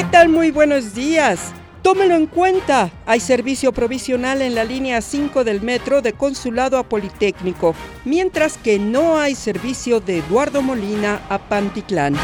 ¿Qué tal? Muy buenos días. Tómelo en cuenta. Hay servicio provisional en la línea 5 del metro de Consulado a Politécnico, mientras que no hay servicio de Eduardo Molina a Pantitlán.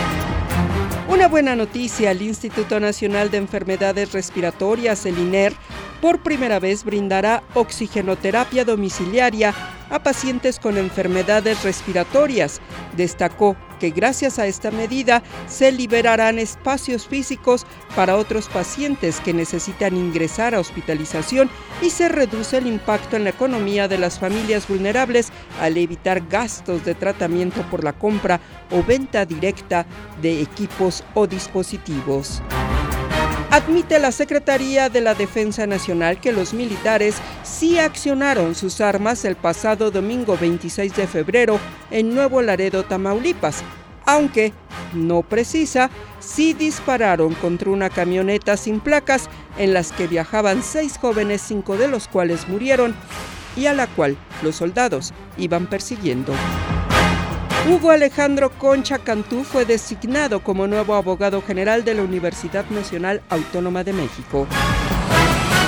Una buena noticia, el Instituto Nacional de Enfermedades Respiratorias, el INER, por primera vez brindará oxigenoterapia domiciliaria a pacientes con enfermedades respiratorias. Destacó que gracias a esta medida se liberarán espacios físicos para otros pacientes que necesitan ingresar a hospitalización y se reduce el impacto en la economía de las familias vulnerables al evitar gastos de tratamiento por la compra o venta directa de equipos o dispositivos. Admite la Secretaría de la Defensa Nacional que los militares sí accionaron sus armas el pasado domingo 26 de febrero en Nuevo Laredo, Tamaulipas, aunque no precisa si dispararon contra una camioneta sin placas en las que viajaban seis jóvenes, cinco de los cuales murieron, y a la cual los soldados iban persiguiendo. Hugo Alejandro Concha Cantú fue designado como nuevo abogado general de la Universidad Nacional Autónoma de México.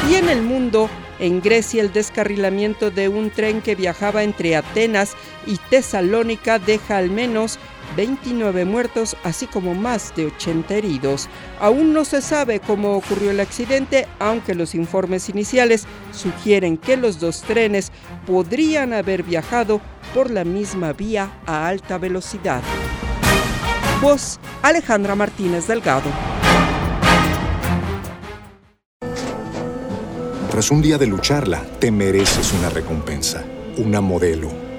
Y en el mundo, en Grecia el descarrilamiento de un tren que viajaba entre Atenas y Tesalónica deja al menos 29 muertos, así como más de 80 heridos. Aún no se sabe cómo ocurrió el accidente, aunque los informes iniciales sugieren que los dos trenes podrían haber viajado por la misma vía a alta velocidad. Voz Alejandra Martínez Delgado. Tras un día de lucharla, te mereces una recompensa, una modelo,